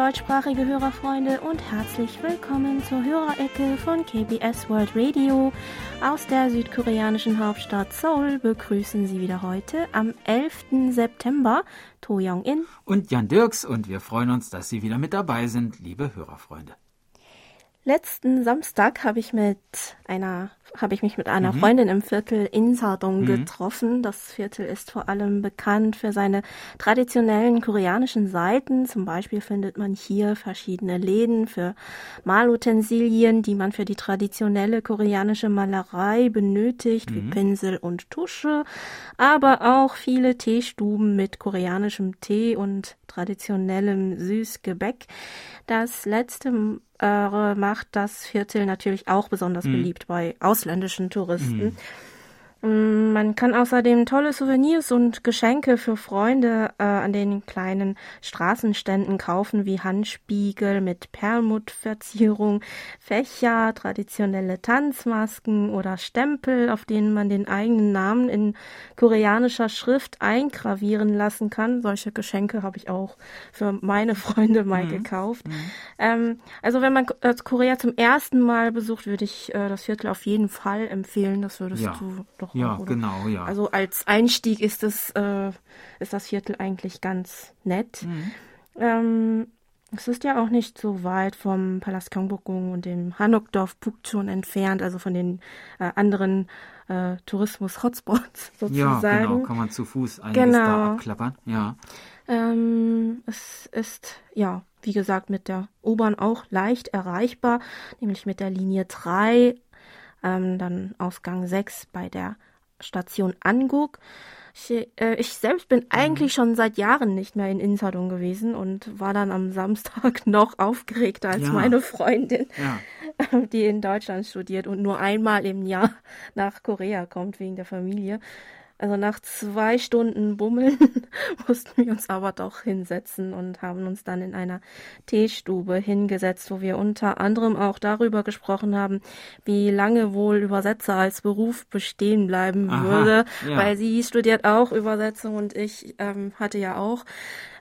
deutschsprachige Hörerfreunde und herzlich willkommen zur Hörerecke von KBS World Radio. Aus der südkoreanischen Hauptstadt Seoul begrüßen Sie wieder heute am 11. September To Young-in und Jan Dirks und wir freuen uns, dass Sie wieder mit dabei sind, liebe Hörerfreunde. Letzten Samstag habe ich mit einer habe ich mich mit einer mhm. Freundin im Viertel Insadong mhm. getroffen. Das Viertel ist vor allem bekannt für seine traditionellen koreanischen Seiten. Zum Beispiel findet man hier verschiedene Läden für Malutensilien, die man für die traditionelle koreanische Malerei benötigt, mhm. wie Pinsel und Tusche, aber auch viele Teestuben mit koreanischem Tee und traditionellem Süßgebäck. Das letzte macht das Viertel natürlich auch besonders mhm. beliebt bei ausländischen Touristen. Mhm. Mm, man kann außerdem tolle Souvenirs und Geschenke für Freunde äh, an den kleinen Straßenständen kaufen, wie Handspiegel mit Perlmuttverzierung, Fächer, traditionelle Tanzmasken oder Stempel, auf denen man den eigenen Namen in koreanischer Schrift eingravieren lassen kann. Solche Geschenke habe ich auch für meine Freunde mal mhm. gekauft. Mhm. Ähm, also wenn man äh, Korea zum ersten Mal besucht, würde ich äh, das Viertel auf jeden Fall empfehlen. Das würdest ja. du doch doch. Ja, oder? genau, ja. Also als Einstieg ist das, äh, ist das Viertel eigentlich ganz nett. Mhm. Ähm, es ist ja auch nicht so weit vom Palast Gyeongbokgung und dem Hanokdorf Pukchon entfernt, also von den äh, anderen äh, Tourismus-Hotspots sozusagen. Ja, genau, kann man zu Fuß einiges genau. da abklappern, ja. Ähm, es ist, ja, wie gesagt, mit der U-Bahn auch leicht erreichbar, nämlich mit der Linie 3 ähm, dann Ausgang 6 bei der Station Anguk. Ich, äh, ich selbst bin mhm. eigentlich schon seit Jahren nicht mehr in Insadong gewesen und war dann am Samstag noch aufgeregter als ja. meine Freundin, ja. die in Deutschland studiert und nur einmal im Jahr nach Korea kommt wegen der Familie. Also nach zwei Stunden Bummeln mussten wir uns aber doch hinsetzen und haben uns dann in einer Teestube hingesetzt, wo wir unter anderem auch darüber gesprochen haben, wie lange wohl Übersetzer als Beruf bestehen bleiben Aha, würde, ja. weil sie studiert auch Übersetzung und ich ähm, hatte ja auch.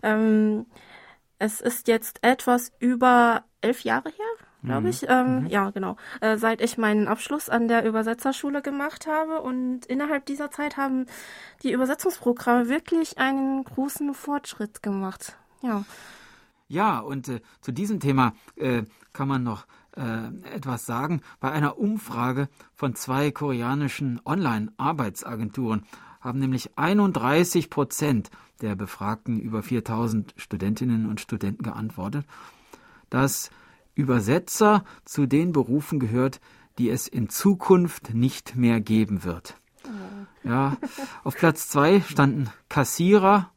Ähm, es ist jetzt etwas über elf Jahre her, glaube mhm. ich. Ähm, mhm. Ja, genau. Äh, seit ich meinen Abschluss an der Übersetzerschule gemacht habe und innerhalb dieser Zeit haben die Übersetzungsprogramme wirklich einen großen Fortschritt gemacht. Ja. Ja, und äh, zu diesem Thema äh, kann man noch äh, etwas sagen. Bei einer Umfrage von zwei koreanischen Online-Arbeitsagenturen haben nämlich 31 Prozent der befragten über 4000 Studentinnen und Studenten geantwortet, dass Übersetzer zu den Berufen gehört, die es in Zukunft nicht mehr geben wird. Oh. Ja, auf Platz zwei standen Kassierer,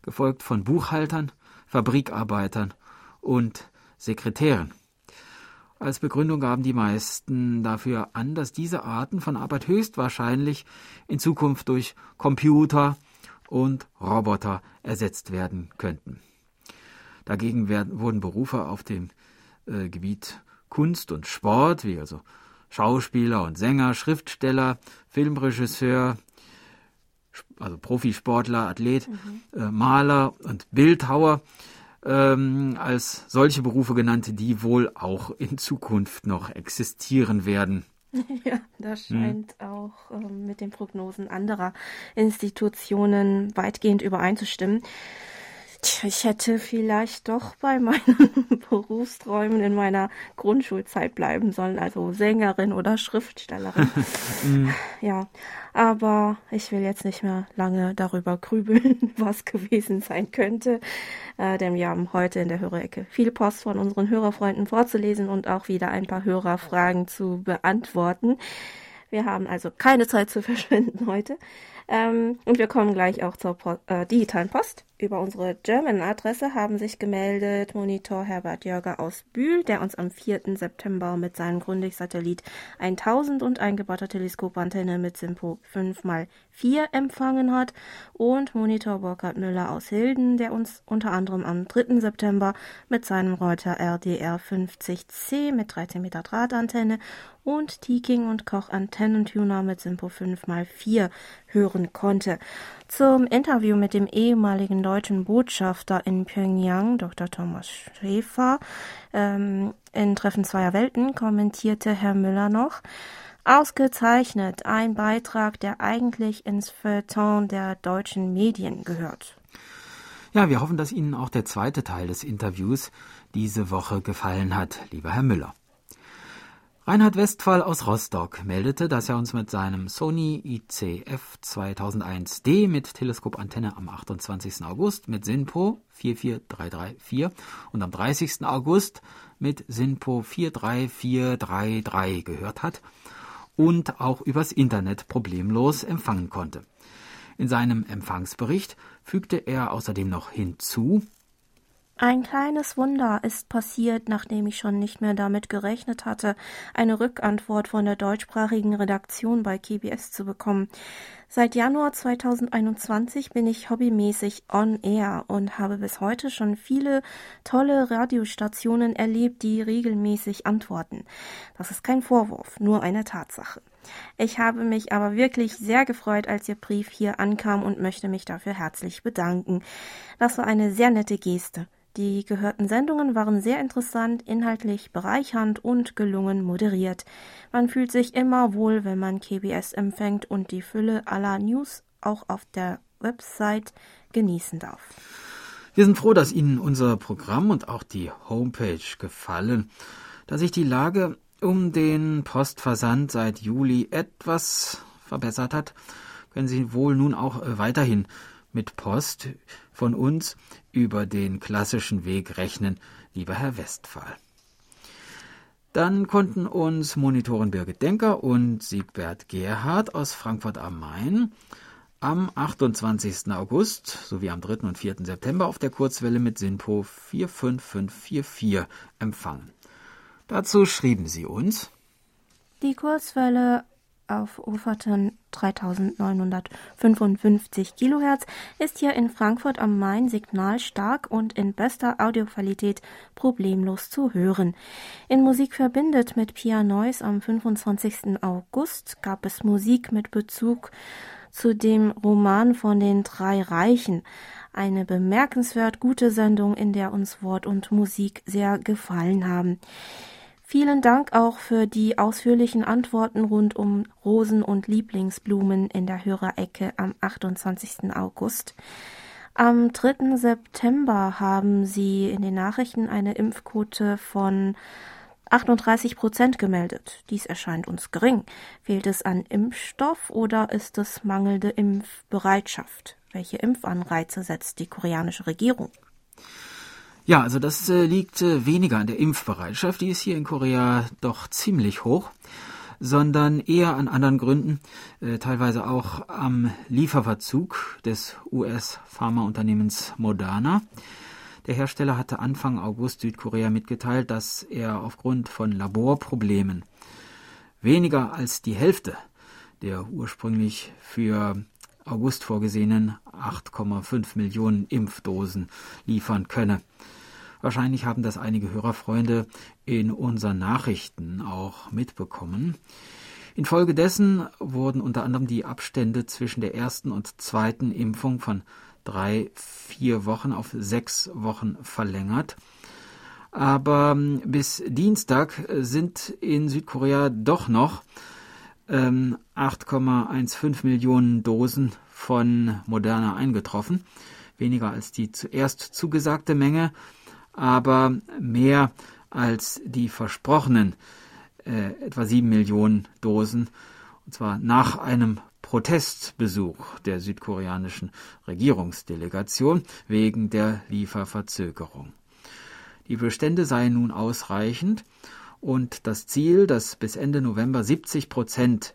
gefolgt von Buchhaltern, Fabrikarbeitern und Sekretären. Als Begründung gaben die meisten dafür an, dass diese Arten von Arbeit höchstwahrscheinlich in Zukunft durch Computer und Roboter ersetzt werden könnten. Dagegen werden, wurden Berufe auf dem äh, Gebiet Kunst und Sport, wie also Schauspieler und Sänger, Schriftsteller, Filmregisseur, also Profisportler, Athlet, mhm. äh, Maler und Bildhauer ähm, als solche Berufe genannt, die wohl auch in Zukunft noch existieren werden. Ja, das hm. scheint hm. auch ähm, mit den Prognosen anderer Institutionen weitgehend übereinzustimmen. Tja, ich hätte vielleicht doch bei meinen Berufsträumen in meiner Grundschulzeit bleiben sollen, also Sängerin oder Schriftstellerin. Mhm. ja, aber ich will jetzt nicht mehr lange darüber grübeln, was gewesen sein könnte, äh, denn wir haben heute in der Hörerecke viel Post von unseren Hörerfreunden vorzulesen und auch wieder ein paar Hörerfragen zu beantworten. Wir haben also keine Zeit zu verschwenden heute. Ähm, und wir kommen gleich auch zur po äh, digitalen Post. Über unsere German-Adresse haben sich gemeldet Monitor Herbert Jörger aus Bühl, der uns am 4. September mit seinem Grundig-Satellit 1000 und eingebauter Teleskopantenne mit Simpo 5x4 empfangen hat. Und Monitor Burkhard Müller aus Hilden, der uns unter anderem am 3. September mit seinem Reuter RDR 50C mit 13 Meter Drahtantenne und Tiking und Koch Antennentuner mit Simpo 5x4 hören konnte. Zum Interview mit dem ehemaligen deutschen Botschafter in Pyongyang, Dr. Thomas Schäfer, ähm, in Treffen zweier Welten kommentierte Herr Müller noch, Ausgezeichnet, ein Beitrag, der eigentlich ins Feuilleton der deutschen Medien gehört. Ja, wir hoffen, dass Ihnen auch der zweite Teil des Interviews diese Woche gefallen hat, lieber Herr Müller. Reinhard Westphal aus Rostock meldete, dass er uns mit seinem Sony ICF 2001D mit Teleskopantenne am 28. August mit SINPO 44334 und am 30. August mit SINPO 43433 gehört hat und auch übers Internet problemlos empfangen konnte. In seinem Empfangsbericht fügte er außerdem noch hinzu, ein kleines Wunder ist passiert, nachdem ich schon nicht mehr damit gerechnet hatte, eine Rückantwort von der deutschsprachigen Redaktion bei KBS zu bekommen. Seit Januar 2021 bin ich hobbymäßig on air und habe bis heute schon viele tolle Radiostationen erlebt, die regelmäßig antworten. Das ist kein Vorwurf, nur eine Tatsache. Ich habe mich aber wirklich sehr gefreut, als Ihr Brief hier ankam und möchte mich dafür herzlich bedanken. Das war eine sehr nette Geste. Die gehörten Sendungen waren sehr interessant, inhaltlich bereichernd und gelungen moderiert. Man fühlt sich immer wohl, wenn man KBS empfängt und die Fülle aller News auch auf der Website genießen darf. Wir sind froh, dass Ihnen unser Programm und auch die Homepage gefallen. Da sich die Lage um den Postversand seit Juli etwas verbessert hat, können Sie wohl nun auch weiterhin mit Post von uns über den klassischen Weg rechnen, lieber Herr Westphal. Dann konnten uns Monitoren Birgit Denker und Siegbert Gerhard aus Frankfurt am Main am 28. August sowie am 3. und 4. September auf der Kurzwelle mit SINPO 45544 empfangen. Dazu schrieben sie uns Die Kurzwelle auf Uferton 3955 Kilohertz ist hier in Frankfurt am Main signalstark und in bester Audioqualität problemlos zu hören. In Musik verbindet mit Pia Neuss am 25. August gab es Musik mit Bezug zu dem Roman von den drei Reichen. Eine bemerkenswert gute Sendung, in der uns Wort und Musik sehr gefallen haben. Vielen Dank auch für die ausführlichen Antworten rund um Rosen und Lieblingsblumen in der Hörerecke am 28. August. Am 3. September haben Sie in den Nachrichten eine Impfquote von 38 Prozent gemeldet. Dies erscheint uns gering. Fehlt es an Impfstoff oder ist es mangelnde Impfbereitschaft? Welche Impfanreize setzt die koreanische Regierung? Ja, also das äh, liegt äh, weniger an der Impfbereitschaft, die ist hier in Korea doch ziemlich hoch, sondern eher an anderen Gründen, äh, teilweise auch am Lieferverzug des US-Pharmaunternehmens Moderna. Der Hersteller hatte Anfang August Südkorea mitgeteilt, dass er aufgrund von Laborproblemen weniger als die Hälfte der ursprünglich für August vorgesehenen 8,5 Millionen Impfdosen liefern könne. Wahrscheinlich haben das einige Hörerfreunde in unseren Nachrichten auch mitbekommen. Infolgedessen wurden unter anderem die Abstände zwischen der ersten und zweiten Impfung von drei, vier Wochen auf sechs Wochen verlängert. Aber ähm, bis Dienstag sind in Südkorea doch noch ähm, 8,15 Millionen Dosen von Moderna eingetroffen. Weniger als die zuerst zugesagte Menge, aber mehr als die versprochenen äh, etwa sieben Millionen Dosen, und zwar nach einem Protestbesuch der südkoreanischen Regierungsdelegation wegen der Lieferverzögerung. Die Bestände seien nun ausreichend und das Ziel, dass bis Ende November 70 Prozent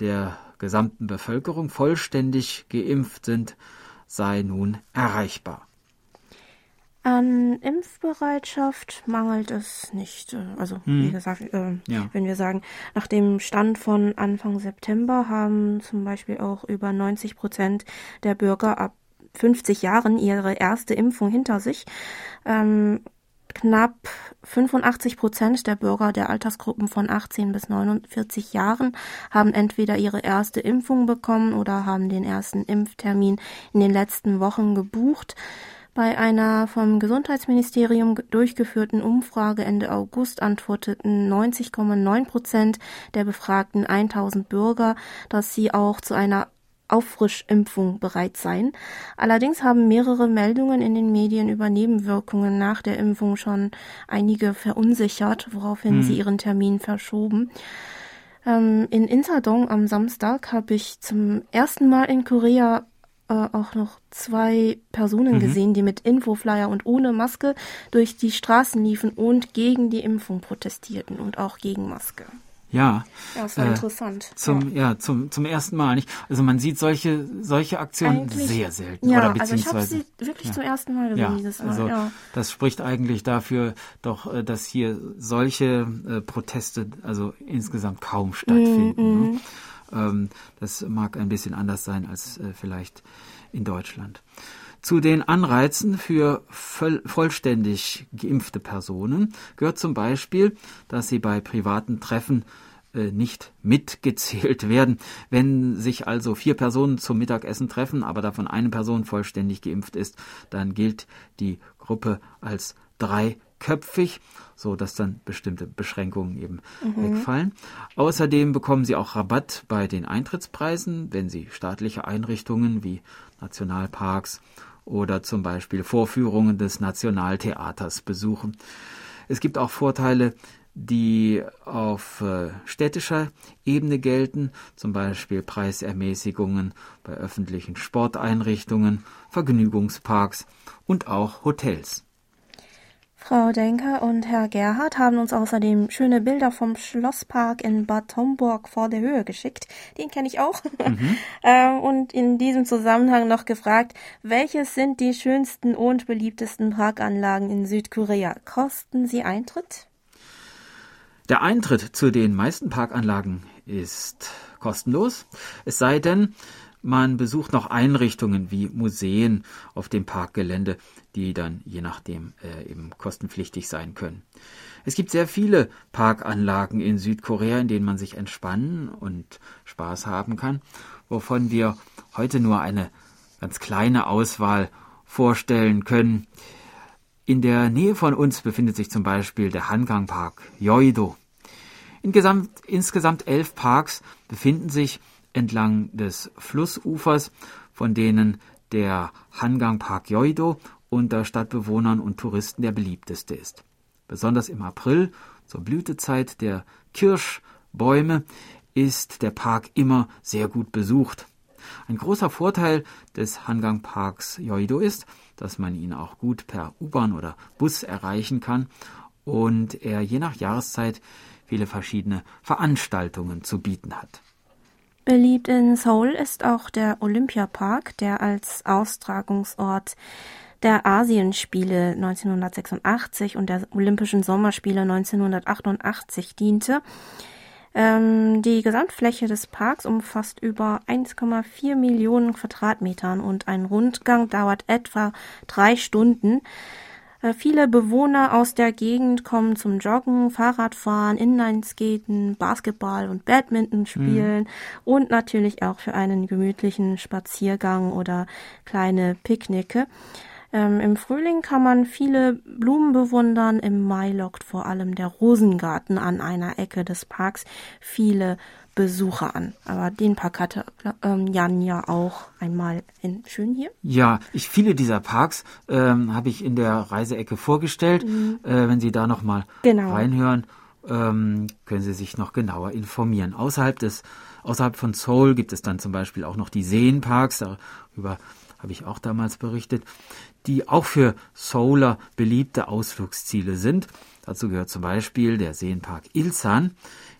der gesamten Bevölkerung vollständig geimpft sind, sei nun erreichbar. An Impfbereitschaft mangelt es nicht. Also hm. wie gesagt, äh, ja. wenn wir sagen, nach dem Stand von Anfang September haben zum Beispiel auch über 90 Prozent der Bürger ab 50 Jahren ihre erste Impfung hinter sich. Ähm, knapp 85 Prozent der Bürger der Altersgruppen von 18 bis 49 Jahren haben entweder ihre erste Impfung bekommen oder haben den ersten Impftermin in den letzten Wochen gebucht. Bei einer vom Gesundheitsministerium durchgeführten Umfrage Ende August antworteten 90,9 Prozent der befragten 1000 Bürger, dass sie auch zu einer Auffrischimpfung bereit seien. Allerdings haben mehrere Meldungen in den Medien über Nebenwirkungen nach der Impfung schon einige verunsichert, woraufhin hm. sie ihren Termin verschoben. Ähm, in Insadong am Samstag habe ich zum ersten Mal in Korea äh, auch noch zwei Personen mhm. gesehen, die mit Infoflyer und ohne Maske durch die Straßen liefen und gegen die Impfung protestierten und auch gegen Maske. Ja. Ja, das war äh, interessant. Zum, ja. ja. zum, zum ersten Mal nicht. Also man sieht solche, solche Aktionen eigentlich, sehr selten. Ja, oder also ich habe sie wirklich ja. zum ersten Mal gesehen ja, dieses Mal. Also ja. das spricht eigentlich dafür doch, äh, dass hier solche äh, Proteste also insgesamt kaum stattfinden. Mm, mm. Ähm, das mag ein bisschen anders sein als äh, vielleicht in Deutschland. Zu den Anreizen für voll, vollständig geimpfte Personen gehört zum Beispiel, dass sie bei privaten Treffen äh, nicht mitgezählt werden. Wenn sich also vier Personen zum Mittagessen treffen, aber davon eine Person vollständig geimpft ist, dann gilt die Gruppe als dreiköpfig so dass dann bestimmte Beschränkungen eben mhm. wegfallen. Außerdem bekommen sie auch Rabatt bei den Eintrittspreisen, wenn sie staatliche Einrichtungen wie Nationalparks oder zum Beispiel Vorführungen des Nationaltheaters besuchen. Es gibt auch Vorteile, die auf äh, städtischer Ebene gelten, zum Beispiel Preisermäßigungen bei öffentlichen Sporteinrichtungen, Vergnügungsparks und auch Hotels. Frau Denker und Herr Gerhard haben uns außerdem schöne Bilder vom Schlosspark in Bad Homburg vor der Höhe geschickt. Den kenne ich auch. Mhm. Äh, und in diesem Zusammenhang noch gefragt, welches sind die schönsten und beliebtesten Parkanlagen in Südkorea? Kosten sie Eintritt? Der Eintritt zu den meisten Parkanlagen ist kostenlos, es sei denn, man besucht noch Einrichtungen wie Museen auf dem Parkgelände, die dann je nachdem äh, eben kostenpflichtig sein können. Es gibt sehr viele Parkanlagen in Südkorea, in denen man sich entspannen und Spaß haben kann, wovon wir heute nur eine ganz kleine Auswahl vorstellen können. In der Nähe von uns befindet sich zum Beispiel der Hangang Park Yoido. Insgesamt, insgesamt elf Parks befinden sich entlang des Flussufers, von denen der Hangang Park Yoido unter Stadtbewohnern und Touristen der beliebteste ist. Besonders im April, zur Blütezeit der Kirschbäume, ist der Park immer sehr gut besucht. Ein großer Vorteil des Hangang Parks Yoido ist, dass man ihn auch gut per U-Bahn oder Bus erreichen kann und er je nach Jahreszeit viele verschiedene Veranstaltungen zu bieten hat. Beliebt in Seoul ist auch der Olympiapark, der als Austragungsort der Asienspiele 1986 und der Olympischen Sommerspiele 1988 diente. Ähm, die Gesamtfläche des Parks umfasst über 1,4 Millionen Quadratmetern und ein Rundgang dauert etwa drei Stunden. Äh, viele Bewohner aus der Gegend kommen zum Joggen, Fahrradfahren, Inlineskaten, Basketball und Badminton spielen mhm. und natürlich auch für einen gemütlichen Spaziergang oder kleine Picknicke. Ähm, Im Frühling kann man viele Blumen bewundern. Im Mai lockt vor allem der Rosengarten an einer Ecke des Parks viele Besucher an. Aber den Park hatte ähm, Jan ja auch einmal in schön hier. Ja, ich viele dieser Parks ähm, habe ich in der Reiseecke vorgestellt. Mhm. Äh, wenn Sie da noch mal genau. reinhören, ähm, können Sie sich noch genauer informieren. Außerhalb des außerhalb von Seoul gibt es dann zum Beispiel auch noch die Seenparks. Darüber habe ich auch damals berichtet, die auch für Solar beliebte Ausflugsziele sind. Dazu gehört zum Beispiel der Seenpark Ilsan,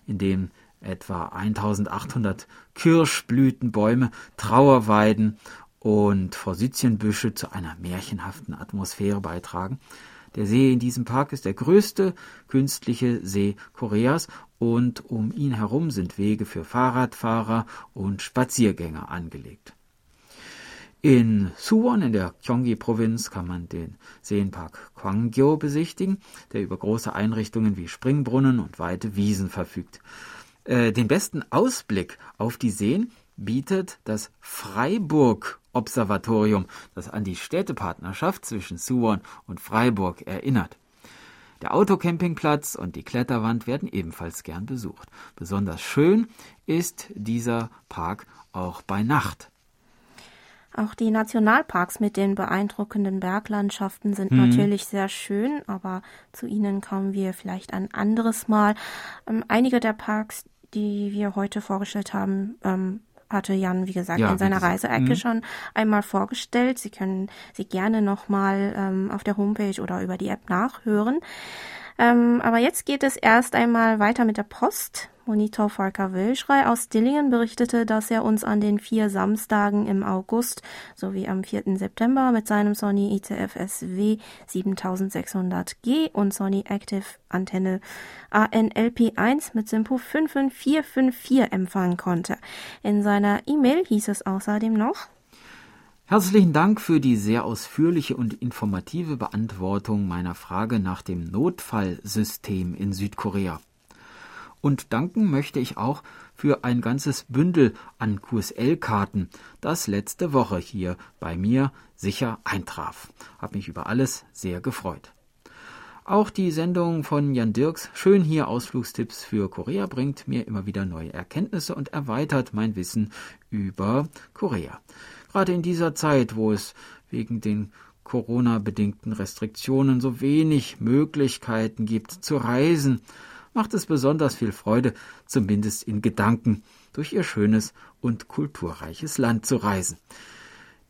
in dem etwa 1800 Kirschblütenbäume, Trauerweiden und Forsythienbüsche zu einer märchenhaften Atmosphäre beitragen. Der See in diesem Park ist der größte künstliche See Koreas und um ihn herum sind Wege für Fahrradfahrer und Spaziergänger angelegt. In Suwon in der Gyeonggi-Provinz kann man den Seenpark Gwangyo besichtigen, der über große Einrichtungen wie Springbrunnen und weite Wiesen verfügt. Äh, den besten Ausblick auf die Seen bietet das Freiburg Observatorium, das an die Städtepartnerschaft zwischen Suwon und Freiburg erinnert. Der Autocampingplatz und die Kletterwand werden ebenfalls gern besucht. Besonders schön ist dieser Park auch bei Nacht. Auch die Nationalparks mit den beeindruckenden Berglandschaften sind mhm. natürlich sehr schön, aber zu ihnen kommen wir vielleicht ein anderes Mal. Ähm, einige der Parks, die wir heute vorgestellt haben, ähm, hatte Jan, wie gesagt, ja, in seiner Reiseecke mhm. schon einmal vorgestellt. Sie können sie gerne nochmal ähm, auf der Homepage oder über die App nachhören. Ähm, aber jetzt geht es erst einmal weiter mit der Post. Monitor Volker Wilschrei aus Dillingen berichtete, dass er uns an den vier Samstagen im August sowie am 4. September mit seinem Sony ITF-SW 7600G und Sony Active Antenne ANLP1 mit Simpo 55454 empfangen konnte. In seiner E-Mail hieß es außerdem noch, Herzlichen Dank für die sehr ausführliche und informative Beantwortung meiner Frage nach dem Notfallsystem in Südkorea. Und danken möchte ich auch für ein ganzes Bündel an QSL-Karten, das letzte Woche hier bei mir sicher eintraf. Hab mich über alles sehr gefreut. Auch die Sendung von Jan Dirks Schön hier Ausflugstipps für Korea bringt mir immer wieder neue Erkenntnisse und erweitert mein Wissen über Korea. Gerade in dieser Zeit, wo es wegen den Corona-bedingten Restriktionen so wenig Möglichkeiten gibt zu reisen, macht es besonders viel Freude, zumindest in Gedanken, durch ihr schönes und kulturreiches Land zu reisen.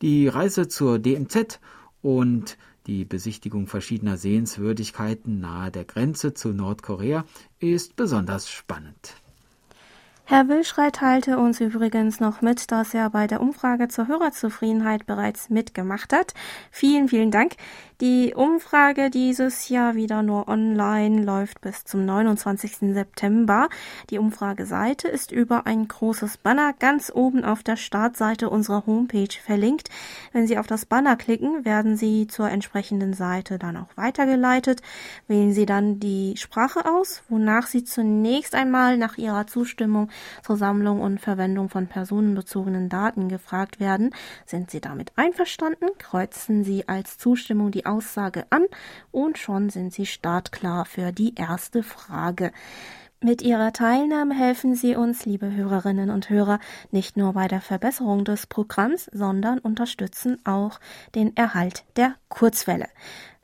Die Reise zur DMZ und die Besichtigung verschiedener Sehenswürdigkeiten nahe der Grenze zu Nordkorea ist besonders spannend. Herr Wilschrei teilte uns übrigens noch mit, dass er bei der Umfrage zur Hörerzufriedenheit bereits mitgemacht hat. Vielen, vielen Dank. Die Umfrage dieses Jahr wieder nur online läuft bis zum 29. September. Die Umfrageseite ist über ein großes Banner ganz oben auf der Startseite unserer Homepage verlinkt. Wenn Sie auf das Banner klicken, werden Sie zur entsprechenden Seite dann auch weitergeleitet. Wählen Sie dann die Sprache aus, wonach Sie zunächst einmal nach Ihrer Zustimmung zur Sammlung und Verwendung von personenbezogenen Daten gefragt werden. Sind Sie damit einverstanden? Kreuzen Sie als Zustimmung die Aussage an und schon sind Sie startklar für die erste Frage. Mit Ihrer Teilnahme helfen Sie uns, liebe Hörerinnen und Hörer, nicht nur bei der Verbesserung des Programms, sondern unterstützen auch den Erhalt der Kurzwelle.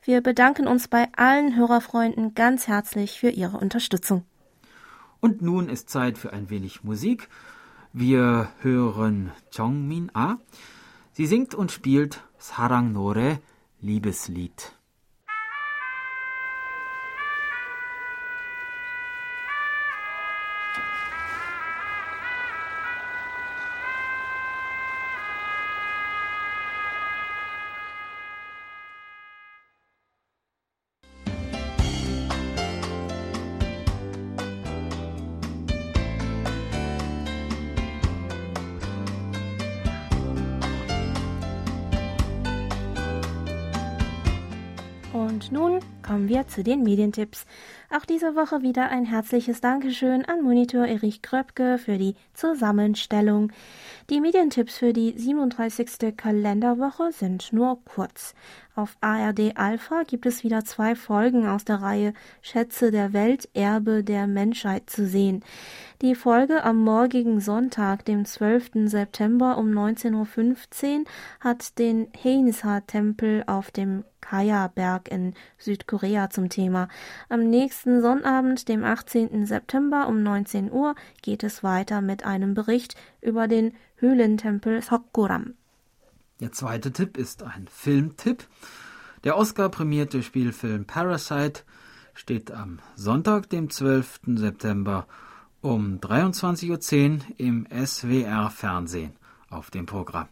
Wir bedanken uns bei allen Hörerfreunden ganz herzlich für Ihre Unterstützung. Und nun ist Zeit für ein wenig Musik. Wir hören Jongmin A. Sie singt und spielt Sarang Nore Liebeslied. Und nun kommen wir zu den Medientipps. Auch diese Woche wieder ein herzliches Dankeschön an Monitor Erich Kröpke für die Zusammenstellung. Die Medientipps für die 37. Kalenderwoche sind nur kurz. Auf ARD Alpha gibt es wieder zwei Folgen aus der Reihe Schätze der Welt, Erbe der Menschheit zu sehen. Die Folge am morgigen Sonntag, dem 12. September um 19.15 Uhr, hat den Heinsa-Tempel auf dem Kaya-Berg in Südkorea zum Thema. Am nächsten Sonnabend, dem 18. September um 19 Uhr, geht es weiter mit einem Bericht über den Höhlentempel Sokguram. Der zweite Tipp ist ein Filmtipp. Der Oscar-prämierte Spielfilm Parasite steht am Sonntag, dem 12. September um 23.10 Uhr im SWR-Fernsehen auf dem Programm.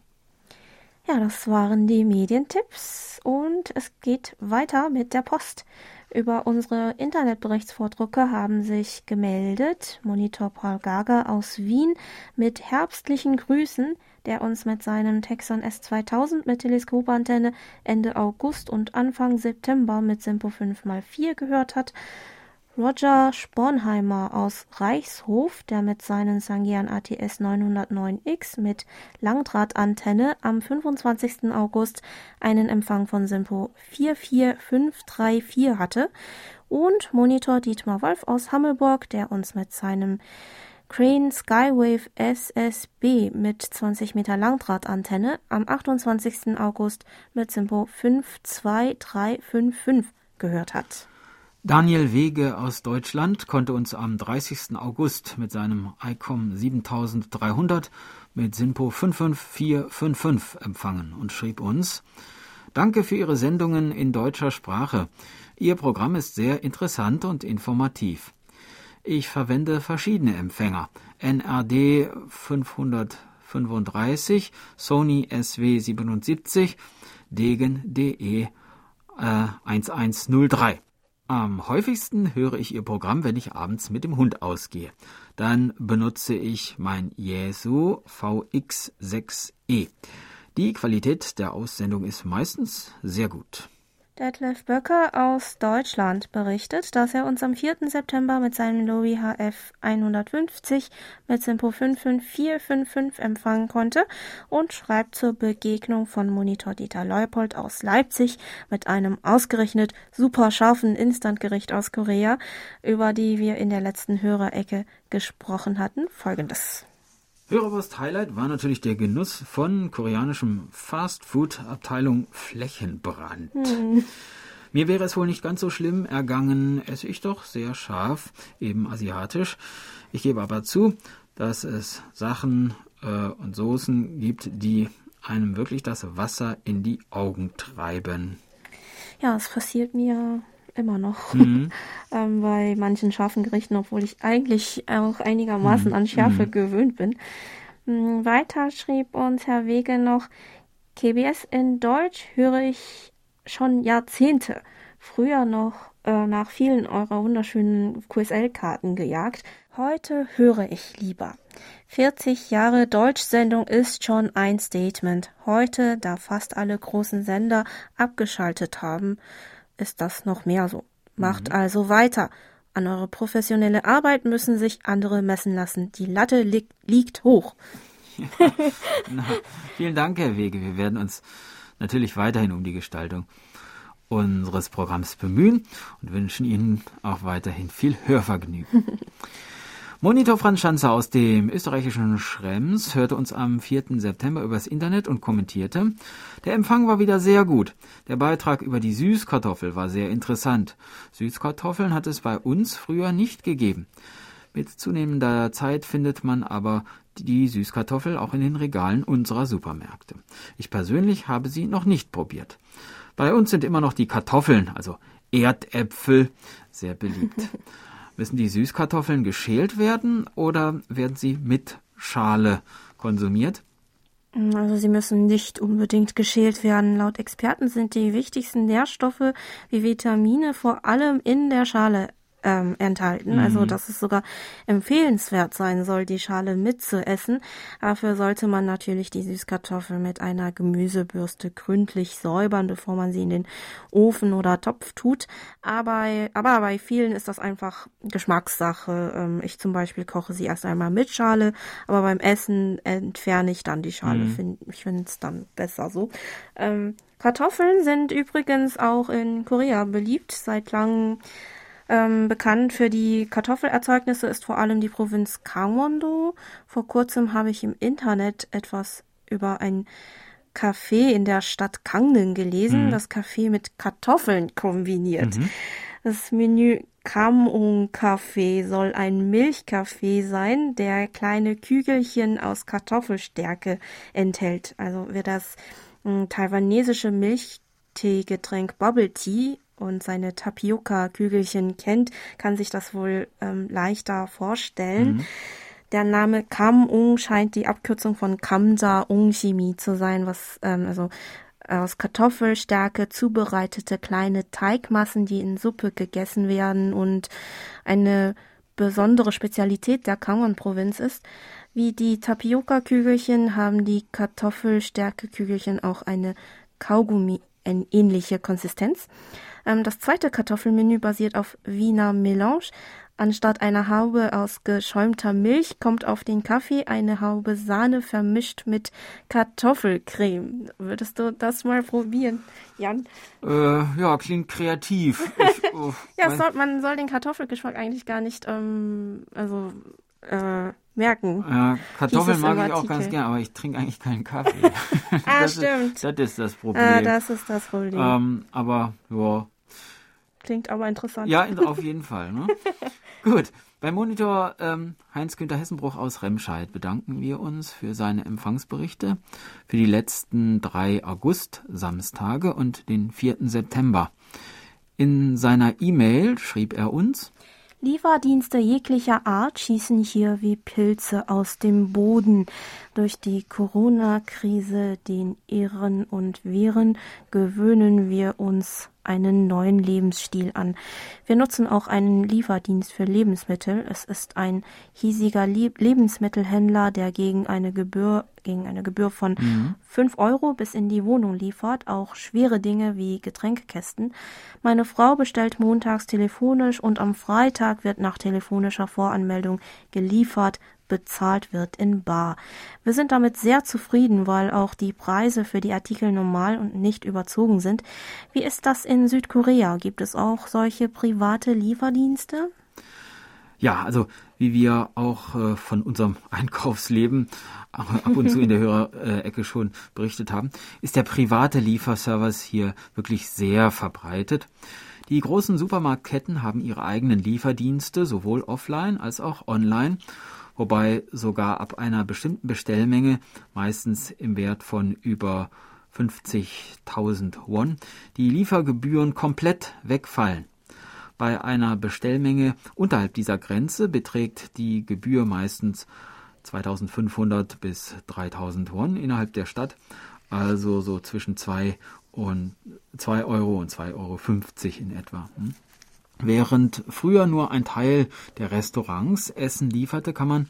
Ja, das waren die Medientipps und es geht weiter mit der Post. Über unsere Internetberichtsvordrucke haben sich gemeldet Monitor Paul Gager aus Wien mit herbstlichen Grüßen, der uns mit seinem Texon S2000 mit Teleskopantenne Ende August und Anfang September mit Simpo 5x4 gehört hat. Roger Spornheimer aus Reichshof, der mit seinen Sangean ATS 909X mit Langdrahtantenne am 25. August einen Empfang von Simpo 44534 hatte und Monitor Dietmar Wolf aus Hammelburg, der uns mit seinem Crane Skywave SSB mit 20 Meter Langdrahtantenne am 28. August mit Simpo 52355 gehört hat. Daniel Wege aus Deutschland konnte uns am 30. August mit seinem ICOM 7300 mit SINPO 55455 empfangen und schrieb uns Danke für Ihre Sendungen in deutscher Sprache. Ihr Programm ist sehr interessant und informativ. Ich verwende verschiedene Empfänger. NRD 535, Sony SW 77, Degen DE äh, 1103. Am häufigsten höre ich Ihr Programm, wenn ich abends mit dem Hund ausgehe. Dann benutze ich mein Jesu VX6E. Die Qualität der Aussendung ist meistens sehr gut. Detlef Böcker aus Deutschland berichtet, dass er uns am 4. September mit seinem Lowy HF 150 mit Simpo 55455 empfangen konnte und schreibt zur Begegnung von Monitor Dieter Leupold aus Leipzig mit einem ausgerechnet super scharfen Instantgericht aus Korea, über die wir in der letzten Hörerecke gesprochen hatten, folgendes. Hörerwurst Highlight war natürlich der Genuss von koreanischem Fast-Food-Abteilung Flächenbrand. Hm. Mir wäre es wohl nicht ganz so schlimm ergangen, esse ich doch sehr scharf, eben asiatisch. Ich gebe aber zu, dass es Sachen äh, und Soßen gibt, die einem wirklich das Wasser in die Augen treiben. Ja, es passiert mir immer noch mhm. ähm, bei manchen scharfen Gerichten, obwohl ich eigentlich auch einigermaßen mhm. an Schärfe mhm. gewöhnt bin. Ähm, weiter schrieb uns Herr Wege noch, KBS in Deutsch höre ich schon Jahrzehnte. Früher noch äh, nach vielen eurer wunderschönen QSL-Karten gejagt. Heute höre ich lieber. 40 Jahre Deutschsendung ist schon ein Statement. Heute, da fast alle großen Sender abgeschaltet haben, ist das noch mehr so. Macht mhm. also weiter. An eure professionelle Arbeit müssen sich andere messen lassen. Die Latte li liegt hoch. Ja, na, vielen Dank, Herr Wege. Wir werden uns natürlich weiterhin um die Gestaltung unseres Programms bemühen und wünschen Ihnen auch weiterhin viel Hörvergnügen. Monitor Franz Schanzer aus dem österreichischen Schrems hörte uns am 4. September übers Internet und kommentierte, der Empfang war wieder sehr gut. Der Beitrag über die Süßkartoffel war sehr interessant. Süßkartoffeln hat es bei uns früher nicht gegeben. Mit zunehmender Zeit findet man aber die Süßkartoffel auch in den Regalen unserer Supermärkte. Ich persönlich habe sie noch nicht probiert. Bei uns sind immer noch die Kartoffeln, also Erdäpfel, sehr beliebt. Müssen die Süßkartoffeln geschält werden oder werden sie mit Schale konsumiert? Also sie müssen nicht unbedingt geschält werden. Laut Experten sind die wichtigsten Nährstoffe wie Vitamine vor allem in der Schale ähm, enthalten. Also, mhm. Also dass es sogar empfehlenswert sein soll, die Schale mitzuessen. Dafür sollte man natürlich die Süßkartoffel mit einer Gemüsebürste gründlich säubern, bevor man sie in den Ofen oder Topf tut. Aber, aber bei vielen ist das einfach Geschmackssache. Ähm, ich zum Beispiel koche sie erst einmal mit Schale, aber beim Essen entferne ich dann die Schale. Mhm. ich finde es dann besser so. Ähm, Kartoffeln sind übrigens auch in Korea beliebt. Seit langem ähm, bekannt für die Kartoffelerzeugnisse ist vor allem die Provinz Gangwon-do. Vor kurzem habe ich im Internet etwas über ein Café in der Stadt Gangneung gelesen, mhm. das Café mit Kartoffeln kombiniert. Mhm. Das Menü Kamung Kaffee soll ein Milchkaffee sein, der kleine Kügelchen aus Kartoffelstärke enthält. Also wer das hm, taiwanesische Milchteegetränk Bubble Tea und seine Tapioca-Kügelchen kennt, kann sich das wohl ähm, leichter vorstellen. Mhm. Der Name Kam Ung scheint die Abkürzung von Kamsa Ung Shimi zu sein, was ähm, also aus Kartoffelstärke zubereitete kleine Teigmassen, die in Suppe gegessen werden und eine besondere Spezialität der Kangon-Provinz ist. Wie die Tapioca-Kügelchen haben die Kartoffelstärke-Kügelchen auch eine Kaugummi-ähnliche Konsistenz. Ähm, das zweite Kartoffelmenü basiert auf Wiener Melange, Anstatt einer Haube aus geschäumter Milch kommt auf den Kaffee eine Haube Sahne vermischt mit Kartoffelcreme. Würdest du das mal probieren, Jan? Äh, ja, klingt kreativ. Ich, oh, ja, soll, man soll den Kartoffelgeschmack eigentlich gar nicht ähm, also, äh, merken. Ja, Kartoffeln mag ich auch ganz gerne, aber ich trinke eigentlich keinen Kaffee. ah, das stimmt. Ist, das ist das Problem. Ah, das ist das Problem. Ähm, aber, ja. Klingt aber interessant. Ja, auf jeden Fall. Ne? Gut, beim Monitor ähm, Heinz-Günther Hessenbruch aus Remscheid bedanken wir uns für seine Empfangsberichte für die letzten drei August-Samstage und den 4. September. In seiner E-Mail schrieb er uns, Lieferdienste jeglicher Art schießen hier wie Pilze aus dem Boden. Durch die Corona-Krise, den Ehren und Viren, gewöhnen wir uns einen neuen Lebensstil an. Wir nutzen auch einen Lieferdienst für Lebensmittel. Es ist ein hiesiger Lebensmittelhändler, der gegen eine Gebühr gegen eine Gebühr von mhm. 5 Euro bis in die Wohnung liefert, auch schwere Dinge wie Getränkekästen. Meine Frau bestellt montags telefonisch und am Freitag wird nach telefonischer Voranmeldung geliefert, bezahlt wird in Bar. Wir sind damit sehr zufrieden, weil auch die Preise für die Artikel normal und nicht überzogen sind. Wie ist das in Südkorea? Gibt es auch solche private Lieferdienste? Ja, also wie wir auch äh, von unserem Einkaufsleben ab und zu in der Hörerecke schon berichtet haben, ist der private Lieferservice hier wirklich sehr verbreitet. Die großen Supermarktketten haben ihre eigenen Lieferdienste, sowohl offline als auch online wobei sogar ab einer bestimmten Bestellmenge, meistens im Wert von über 50.000 Won, die Liefergebühren komplett wegfallen. Bei einer Bestellmenge unterhalb dieser Grenze beträgt die Gebühr meistens 2500 bis 3000 Won innerhalb der Stadt, also so zwischen 2 und 2 Euro und 2,50 Euro in etwa. Hm? Während früher nur ein Teil der Restaurants Essen lieferte, kann man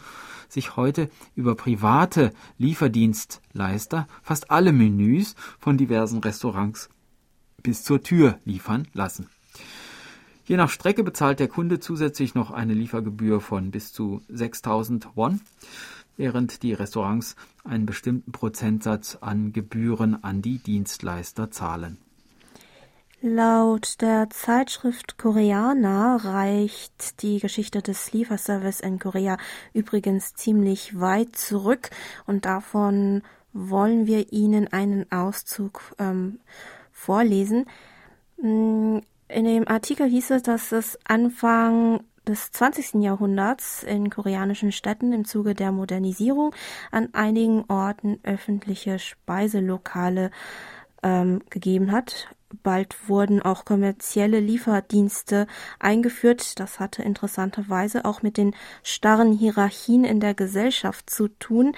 sich heute über private Lieferdienstleister fast alle Menüs von diversen Restaurants bis zur Tür liefern lassen. Je nach Strecke bezahlt der Kunde zusätzlich noch eine Liefergebühr von bis zu 6000 Won, während die Restaurants einen bestimmten Prozentsatz an Gebühren an die Dienstleister zahlen. Laut der Zeitschrift Koreaner reicht die Geschichte des Lieferservice in Korea übrigens ziemlich weit zurück und davon wollen wir Ihnen einen Auszug ähm, vorlesen. Mm, in dem Artikel hieß es, dass es Anfang des 20. Jahrhunderts in koreanischen Städten im Zuge der Modernisierung an einigen Orten öffentliche Speiselokale ähm, gegeben hat. Bald wurden auch kommerzielle Lieferdienste eingeführt. Das hatte interessanterweise auch mit den starren Hierarchien in der Gesellschaft zu tun.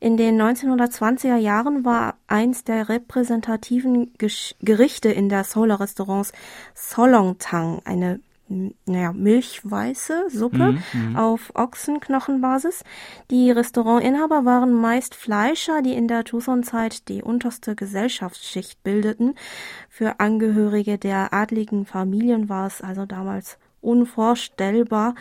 In den 1920er Jahren war eins der repräsentativen Gerichte in der Seoul-Restaurants Solongtang, eine naja, milchweiße Suppe mhm, mhm, auf Ochsenknochenbasis. Die Restaurantinhaber waren meist Fleischer, die in der Tucson-Zeit die unterste Gesellschaftsschicht bildeten. Für Angehörige der adligen Familien war es also damals unvorstellbar,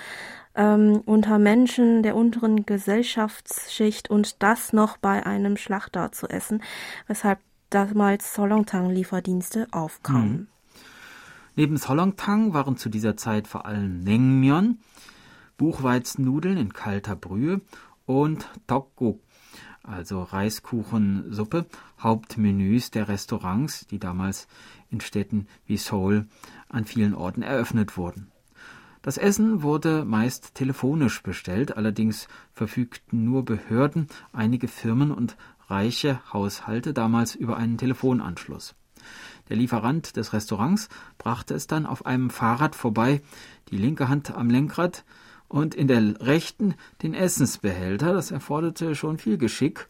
ähm, unter Menschen der unteren Gesellschaftsschicht und das noch bei einem Schlachter zu essen, weshalb damals Solongtang-Lieferdienste aufkamen. Mhm. Neben Solongtang waren zu dieser Zeit vor allem Naengmyeon, Buchweizennudeln in kalter Brühe und Tteokguk, also Reiskuchensuppe, Hauptmenüs der Restaurants, die damals in Städten wie Seoul an vielen Orten eröffnet wurden. Das Essen wurde meist telefonisch bestellt, allerdings verfügten nur Behörden, einige Firmen und reiche Haushalte damals über einen Telefonanschluss. Der Lieferant des Restaurants brachte es dann auf einem Fahrrad vorbei, die linke Hand am Lenkrad und in der rechten den Essensbehälter. Das erforderte schon viel Geschick.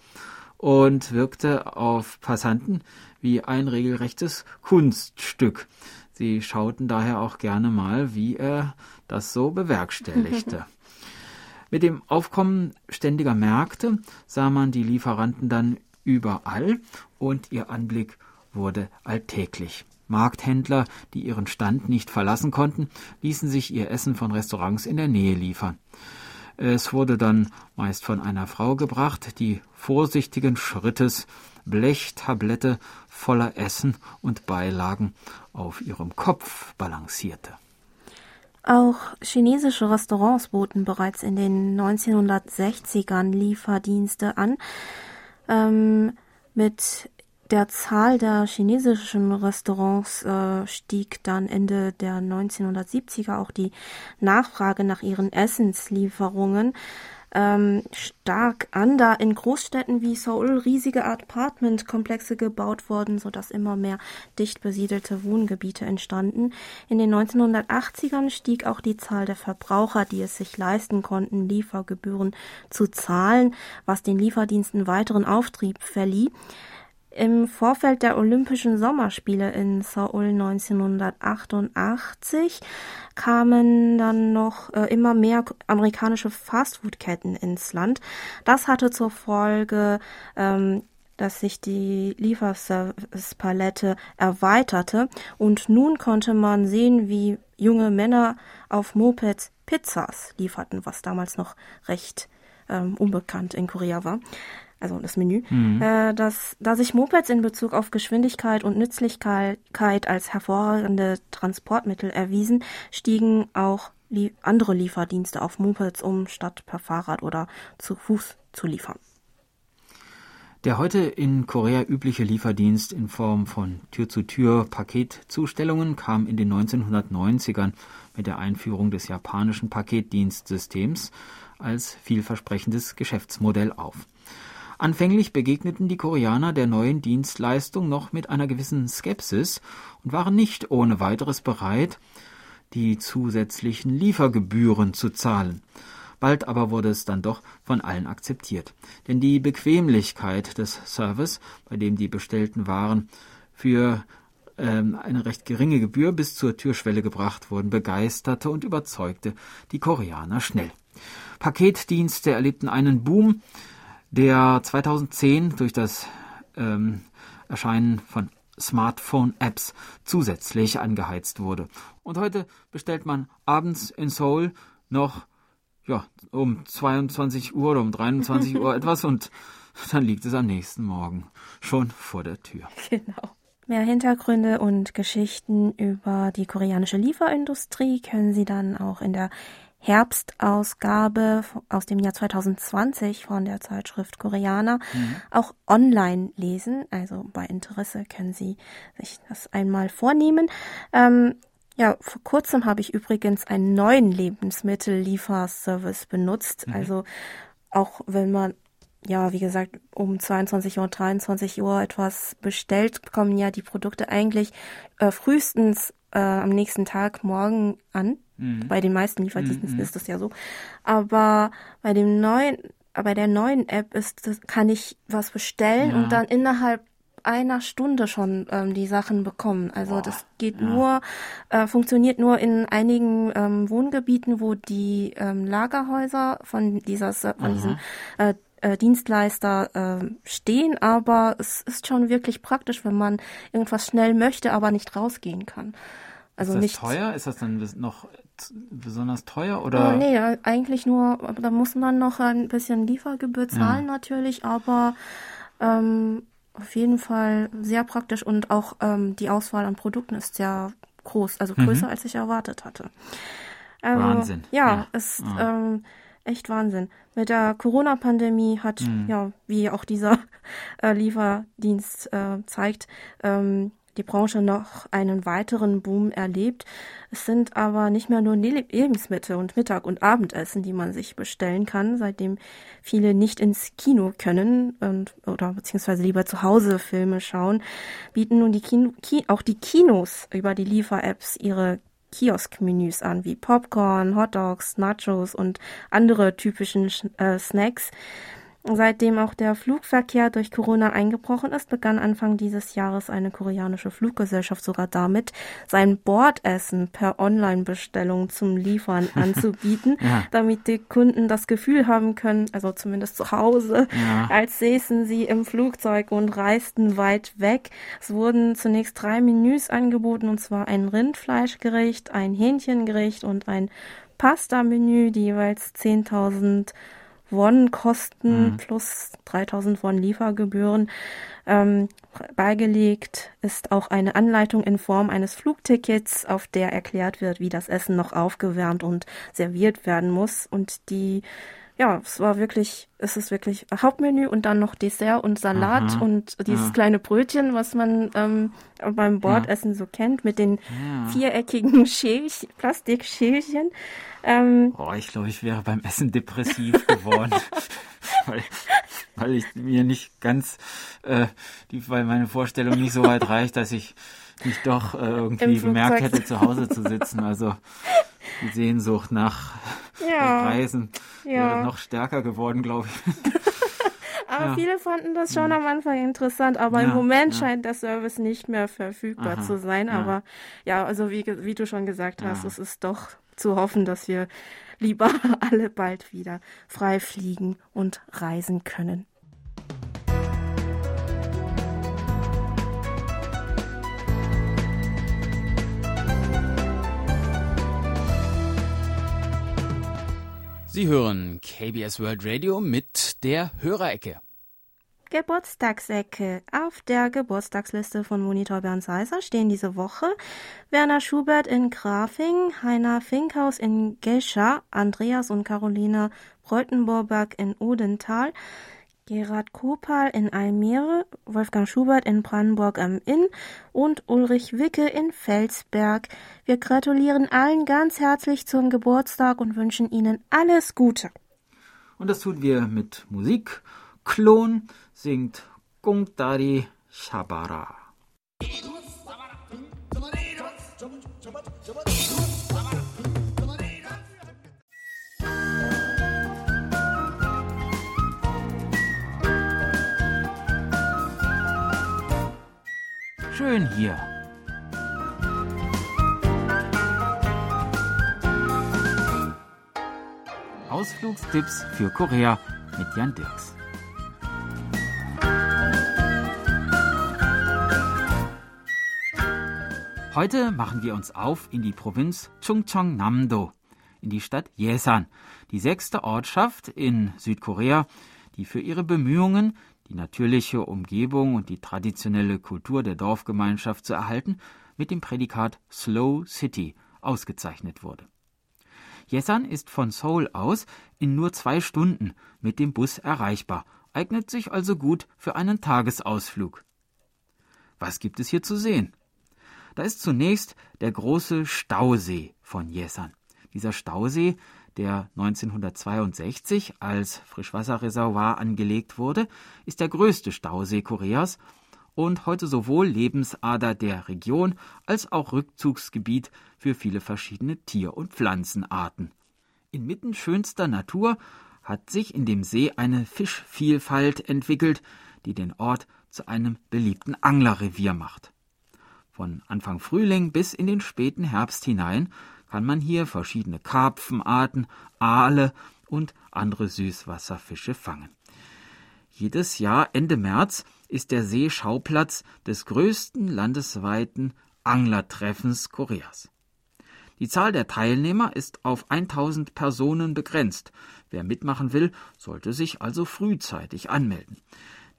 und wirkte auf Passanten wie ein regelrechtes Kunststück. Sie schauten daher auch gerne mal, wie er das so bewerkstelligte. Mit dem Aufkommen ständiger Märkte sah man die Lieferanten dann überall und ihr Anblick wurde alltäglich. Markthändler, die ihren Stand nicht verlassen konnten, ließen sich ihr Essen von Restaurants in der Nähe liefern. Es wurde dann meist von einer Frau gebracht, die vorsichtigen Schrittes Blechtablette voller Essen und Beilagen auf ihrem Kopf balancierte. Auch chinesische Restaurants boten bereits in den 1960ern Lieferdienste an. Ähm, mit der Zahl der chinesischen Restaurants äh, stieg dann Ende der 1970er auch die Nachfrage nach ihren Essenslieferungen ähm, stark an, da in Großstädten wie Seoul riesige Apartmentkomplexe gebaut wurden, sodass immer mehr dicht besiedelte Wohngebiete entstanden. In den 1980ern stieg auch die Zahl der Verbraucher, die es sich leisten konnten, Liefergebühren zu zahlen, was den Lieferdiensten weiteren Auftrieb verlieh. Im Vorfeld der Olympischen Sommerspiele in Seoul 1988 kamen dann noch äh, immer mehr amerikanische Fastfood-Ketten ins Land. Das hatte zur Folge, ähm, dass sich die Lieferservice-Palette erweiterte und nun konnte man sehen, wie junge Männer auf Mopeds Pizzas lieferten, was damals noch recht ähm, unbekannt in Korea war also das Menü, mhm. äh, dass, da sich Mopeds in Bezug auf Geschwindigkeit und Nützlichkeit als hervorragende Transportmittel erwiesen, stiegen auch lie andere Lieferdienste auf Mopeds um, statt per Fahrrad oder zu Fuß zu liefern. Der heute in Korea übliche Lieferdienst in Form von Tür-zu-Tür-Paketzustellungen kam in den 1990ern mit der Einführung des japanischen Paketdienstsystems als vielversprechendes Geschäftsmodell auf. Anfänglich begegneten die Koreaner der neuen Dienstleistung noch mit einer gewissen Skepsis und waren nicht ohne weiteres bereit, die zusätzlichen Liefergebühren zu zahlen. Bald aber wurde es dann doch von allen akzeptiert. Denn die Bequemlichkeit des Service, bei dem die bestellten Waren für ähm, eine recht geringe Gebühr bis zur Türschwelle gebracht wurden, begeisterte und überzeugte die Koreaner schnell. Paketdienste erlebten einen Boom, der 2010 durch das ähm, Erscheinen von Smartphone-Apps zusätzlich angeheizt wurde. Und heute bestellt man abends in Seoul noch ja, um 22 Uhr oder um 23 Uhr etwas und dann liegt es am nächsten Morgen schon vor der Tür. Genau. Mehr Hintergründe und Geschichten über die koreanische Lieferindustrie können Sie dann auch in der Herbstausgabe aus dem Jahr 2020 von der Zeitschrift Koreaner mhm. auch online lesen. Also bei Interesse können Sie sich das einmal vornehmen. Ähm, ja, vor kurzem habe ich übrigens einen neuen Lebensmittellieferservice benutzt. Mhm. Also auch wenn man ja, wie gesagt, um 22 Uhr, 23 Uhr etwas bestellt, kommen ja die Produkte eigentlich äh, frühestens äh, am nächsten Tag morgen an. Mhm. Bei den meisten Lieferdiensten mhm. ist das ja so. Aber bei dem neuen, bei der neuen App ist das, kann ich was bestellen ja. und dann innerhalb einer Stunde schon ähm, die Sachen bekommen. Also Boah, das geht ja. nur, äh, funktioniert nur in einigen ähm, Wohngebieten, wo die ähm, Lagerhäuser von dieser von diesem äh, äh, Dienstleister äh, stehen, aber es ist schon wirklich praktisch, wenn man irgendwas schnell möchte, aber nicht rausgehen kann. Also ist das nicht teuer? Ist das dann noch besonders teuer oder? Oh, nee, eigentlich nur, da muss man noch ein bisschen Liefergebühr zahlen ja. natürlich, aber ähm, auf jeden Fall sehr praktisch und auch ähm, die Auswahl an Produkten ist sehr groß, also größer mhm. als ich erwartet hatte. Also, Wahnsinn. Ja, ja. ist ja. Ähm, echt Wahnsinn. Mit der Corona-Pandemie hat, mhm. ja, wie auch dieser äh, Lieferdienst äh, zeigt, ähm, die Branche noch einen weiteren Boom erlebt. Es sind aber nicht mehr nur Lebensmittel und Mittag- und Abendessen, die man sich bestellen kann, seitdem viele nicht ins Kino können und, oder beziehungsweise lieber zu Hause Filme schauen, bieten nun die Kino, Ki auch die Kinos über die Liefer-Apps ihre Kiosk-Menüs an, wie Popcorn, Hotdogs, Nachos und andere typischen äh, Snacks. Seitdem auch der Flugverkehr durch Corona eingebrochen ist, begann Anfang dieses Jahres eine koreanische Fluggesellschaft sogar damit, sein Bordessen per Online-Bestellung zum Liefern anzubieten, ja. damit die Kunden das Gefühl haben können, also zumindest zu Hause, ja. als säßen sie im Flugzeug und reisten weit weg. Es wurden zunächst drei Menüs angeboten, und zwar ein Rindfleischgericht, ein Hähnchengericht und ein Pasta-Menü, die jeweils 10.000 Won Kosten mhm. plus 3000 Won Liefergebühren. Ähm, beigelegt ist auch eine Anleitung in Form eines Flugtickets, auf der erklärt wird, wie das Essen noch aufgewärmt und serviert werden muss. Und die ja, es war wirklich, es ist wirklich Hauptmenü und dann noch Dessert und Salat Aha. und dieses ja. kleine Brötchen, was man ähm, beim Bordessen ja. so kennt, mit den ja. viereckigen Schälchen, Plastikschälchen. Ähm, oh, ich glaube, ich wäre beim Essen depressiv geworden. weil, weil ich mir nicht ganz, äh, die, weil meine Vorstellung nicht so weit reicht, dass ich mich doch äh, irgendwie gemerkt hätte, zu Hause zu sitzen. Also die Sehnsucht nach ja. Reisen ja. wäre noch stärker geworden, glaube ich. aber ja. viele fanden das schon mhm. am Anfang interessant, aber ja, im Moment ja. scheint der Service nicht mehr verfügbar Aha, zu sein. Aber ja, also wie, wie du schon gesagt hast, es ist doch zu hoffen, dass wir lieber alle bald wieder frei fliegen und reisen können. Sie hören KBS World Radio mit der Hörerecke. Geburtstagsecke. Auf der Geburtstagsliste von Monitor Bernd Seiser stehen diese Woche Werner Schubert in Grafing, Heiner Finkhaus in Gescha, Andreas und Carolina Breutenborberg in Odenthal, Gerhard Kopal in Almere, Wolfgang Schubert in Brandenburg am Inn und Ulrich Wicke in Felsberg. Wir gratulieren allen ganz herzlich zum Geburtstag und wünschen Ihnen alles Gute. Und das tun wir mit Musik. Klon singt Gongdari Shabara. Schön hier. Ausflugstipps für Korea mit Jan Dirks. Heute machen wir uns auf in die Provinz Chungcheong-Namdo, in die Stadt Yesan, die sechste Ortschaft in Südkorea, die für ihre Bemühungen, die natürliche Umgebung und die traditionelle Kultur der Dorfgemeinschaft zu erhalten, mit dem Prädikat Slow City ausgezeichnet wurde. Yesan ist von Seoul aus in nur zwei Stunden mit dem Bus erreichbar, eignet sich also gut für einen Tagesausflug. Was gibt es hier zu sehen? Da ist zunächst der große Stausee von Yesan. Dieser Stausee der 1962 als Frischwasserreservoir angelegt wurde, ist der größte Stausee Koreas und heute sowohl Lebensader der Region als auch Rückzugsgebiet für viele verschiedene Tier- und Pflanzenarten. Inmitten schönster Natur hat sich in dem See eine Fischvielfalt entwickelt, die den Ort zu einem beliebten Anglerrevier macht. Von Anfang Frühling bis in den späten Herbst hinein kann man hier verschiedene Karpfenarten, Aale und andere Süßwasserfische fangen. Jedes Jahr Ende März ist der See Schauplatz des größten landesweiten Anglertreffens Koreas. Die Zahl der Teilnehmer ist auf 1000 Personen begrenzt. Wer mitmachen will, sollte sich also frühzeitig anmelden.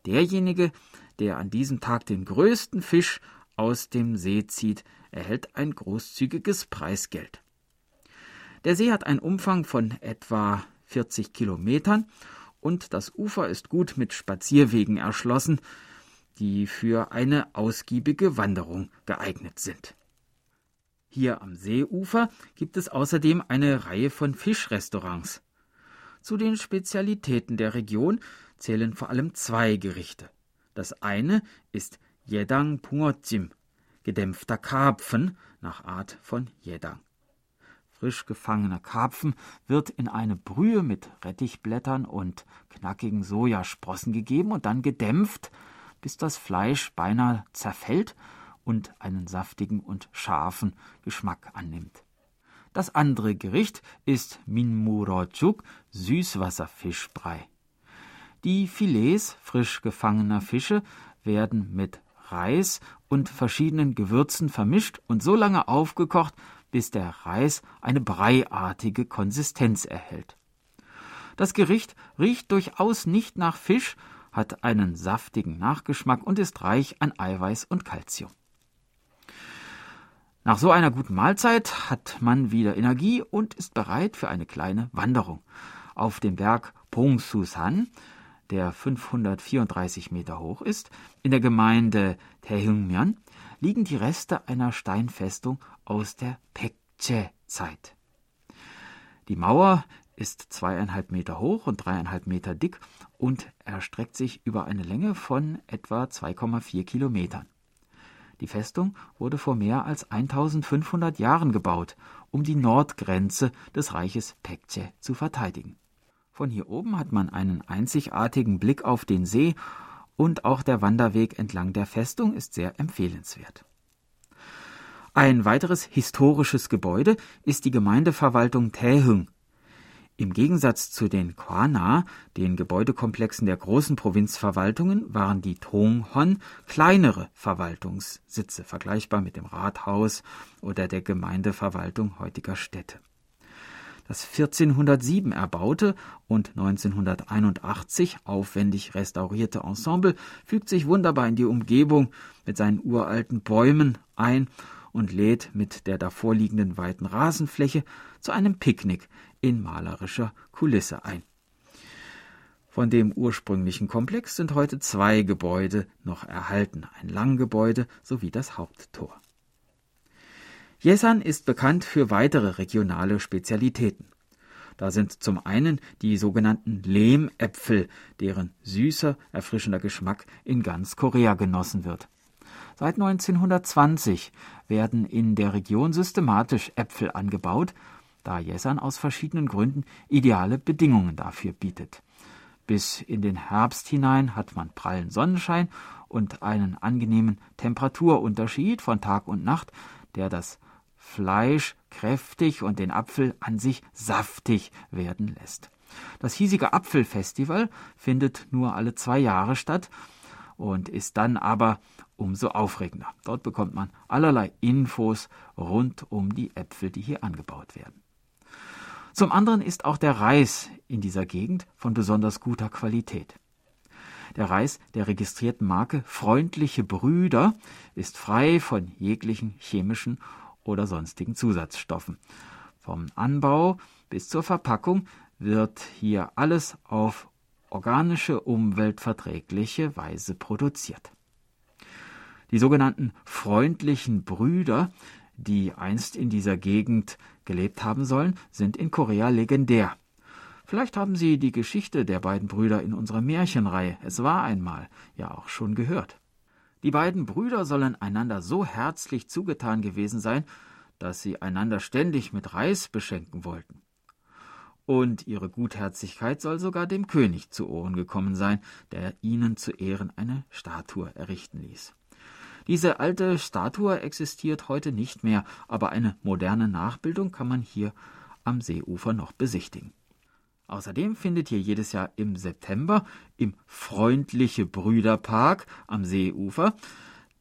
Derjenige, der an diesem Tag den größten Fisch aus dem See zieht, erhält ein großzügiges Preisgeld. Der See hat einen Umfang von etwa 40 Kilometern und das Ufer ist gut mit Spazierwegen erschlossen, die für eine ausgiebige Wanderung geeignet sind. Hier am Seeufer gibt es außerdem eine Reihe von Fischrestaurants. Zu den Spezialitäten der Region zählen vor allem zwei Gerichte. Das eine ist Jedang Pungojim, gedämpfter Karpfen nach Art von Jedang. Frisch gefangener Karpfen wird in eine Brühe mit Rettichblättern und knackigen Sojasprossen gegeben und dann gedämpft, bis das Fleisch beinahe zerfällt und einen saftigen und scharfen Geschmack annimmt. Das andere Gericht ist Minmurocuk, Süßwasserfischbrei. Die Filets frisch gefangener Fische werden mit Reis und verschiedenen Gewürzen vermischt und so lange aufgekocht, bis der Reis eine breiartige Konsistenz erhält. Das Gericht riecht durchaus nicht nach Fisch, hat einen saftigen Nachgeschmack und ist reich an Eiweiß und Kalzium. Nach so einer guten Mahlzeit hat man wieder Energie und ist bereit für eine kleine Wanderung. Auf dem Berg Pongsusan, der 534 Meter hoch ist, in der Gemeinde Taehyungmyeon, liegen die Reste einer Steinfestung aus der Pekche-Zeit. Die Mauer ist zweieinhalb Meter hoch und dreieinhalb Meter dick und erstreckt sich über eine Länge von etwa 2,4 Kilometern. Die Festung wurde vor mehr als 1500 Jahren gebaut, um die Nordgrenze des Reiches Pekche zu verteidigen. Von hier oben hat man einen einzigartigen Blick auf den See und auch der Wanderweg entlang der Festung ist sehr empfehlenswert. Ein weiteres historisches Gebäude ist die Gemeindeverwaltung Taehung. Im Gegensatz zu den Kwana, den Gebäudekomplexen der großen Provinzverwaltungen, waren die Tonghon kleinere Verwaltungssitze, vergleichbar mit dem Rathaus oder der Gemeindeverwaltung heutiger Städte. Das 1407 erbaute und 1981 aufwendig restaurierte Ensemble fügt sich wunderbar in die Umgebung mit seinen uralten Bäumen ein und lädt mit der davorliegenden weiten Rasenfläche zu einem Picknick in malerischer Kulisse ein. Von dem ursprünglichen Komplex sind heute zwei Gebäude noch erhalten, ein Langgebäude sowie das Haupttor. Jesan ist bekannt für weitere regionale Spezialitäten. Da sind zum einen die sogenannten Lehmäpfel, deren süßer, erfrischender Geschmack in ganz Korea genossen wird. Seit 1920 werden in der Region systematisch Äpfel angebaut, da Jesan aus verschiedenen Gründen ideale Bedingungen dafür bietet. Bis in den Herbst hinein hat man prallen Sonnenschein und einen angenehmen Temperaturunterschied von Tag und Nacht, der das Fleisch kräftig und den Apfel an sich saftig werden lässt. Das hiesige Apfelfestival findet nur alle zwei Jahre statt und ist dann aber umso aufregender. Dort bekommt man allerlei Infos rund um die Äpfel, die hier angebaut werden. Zum anderen ist auch der Reis in dieser Gegend von besonders guter Qualität. Der Reis der registrierten Marke Freundliche Brüder ist frei von jeglichen chemischen oder sonstigen Zusatzstoffen. Vom Anbau bis zur Verpackung wird hier alles auf organische, umweltverträgliche Weise produziert. Die sogenannten freundlichen Brüder, die einst in dieser Gegend gelebt haben sollen, sind in Korea legendär. Vielleicht haben Sie die Geschichte der beiden Brüder in unserer Märchenreihe Es war einmal ja auch schon gehört. Die beiden Brüder sollen einander so herzlich zugetan gewesen sein, dass sie einander ständig mit Reis beschenken wollten. Und ihre Gutherzigkeit soll sogar dem König zu Ohren gekommen sein, der ihnen zu Ehren eine Statue errichten ließ. Diese alte Statue existiert heute nicht mehr, aber eine moderne Nachbildung kann man hier am Seeufer noch besichtigen. Außerdem findet hier jedes Jahr im September im Freundliche Brüderpark am Seeufer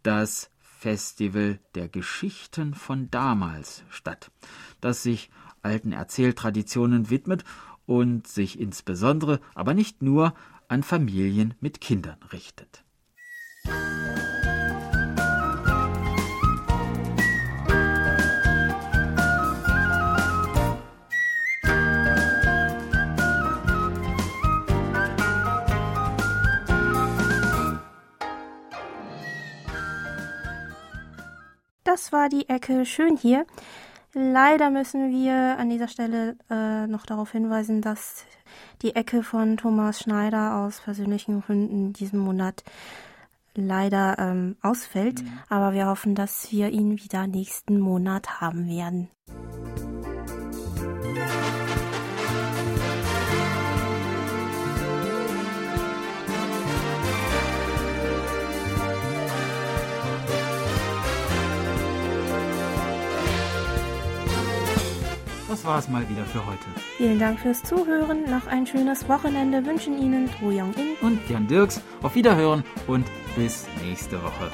das Festival der Geschichten von damals statt, das sich alten Erzähltraditionen widmet und sich insbesondere, aber nicht nur, an Familien mit Kindern richtet. Das war die Ecke schön hier. Leider müssen wir an dieser Stelle äh, noch darauf hinweisen, dass die Ecke von Thomas Schneider aus persönlichen Gründen diesen Monat leider ähm, ausfällt. Mhm. Aber wir hoffen, dass wir ihn wieder nächsten Monat haben werden. War es mal wieder für heute. Vielen Dank fürs Zuhören. Noch ein schönes Wochenende wünschen Ihnen Tro Young In und Jan Dirks. Auf Wiederhören und bis nächste Woche.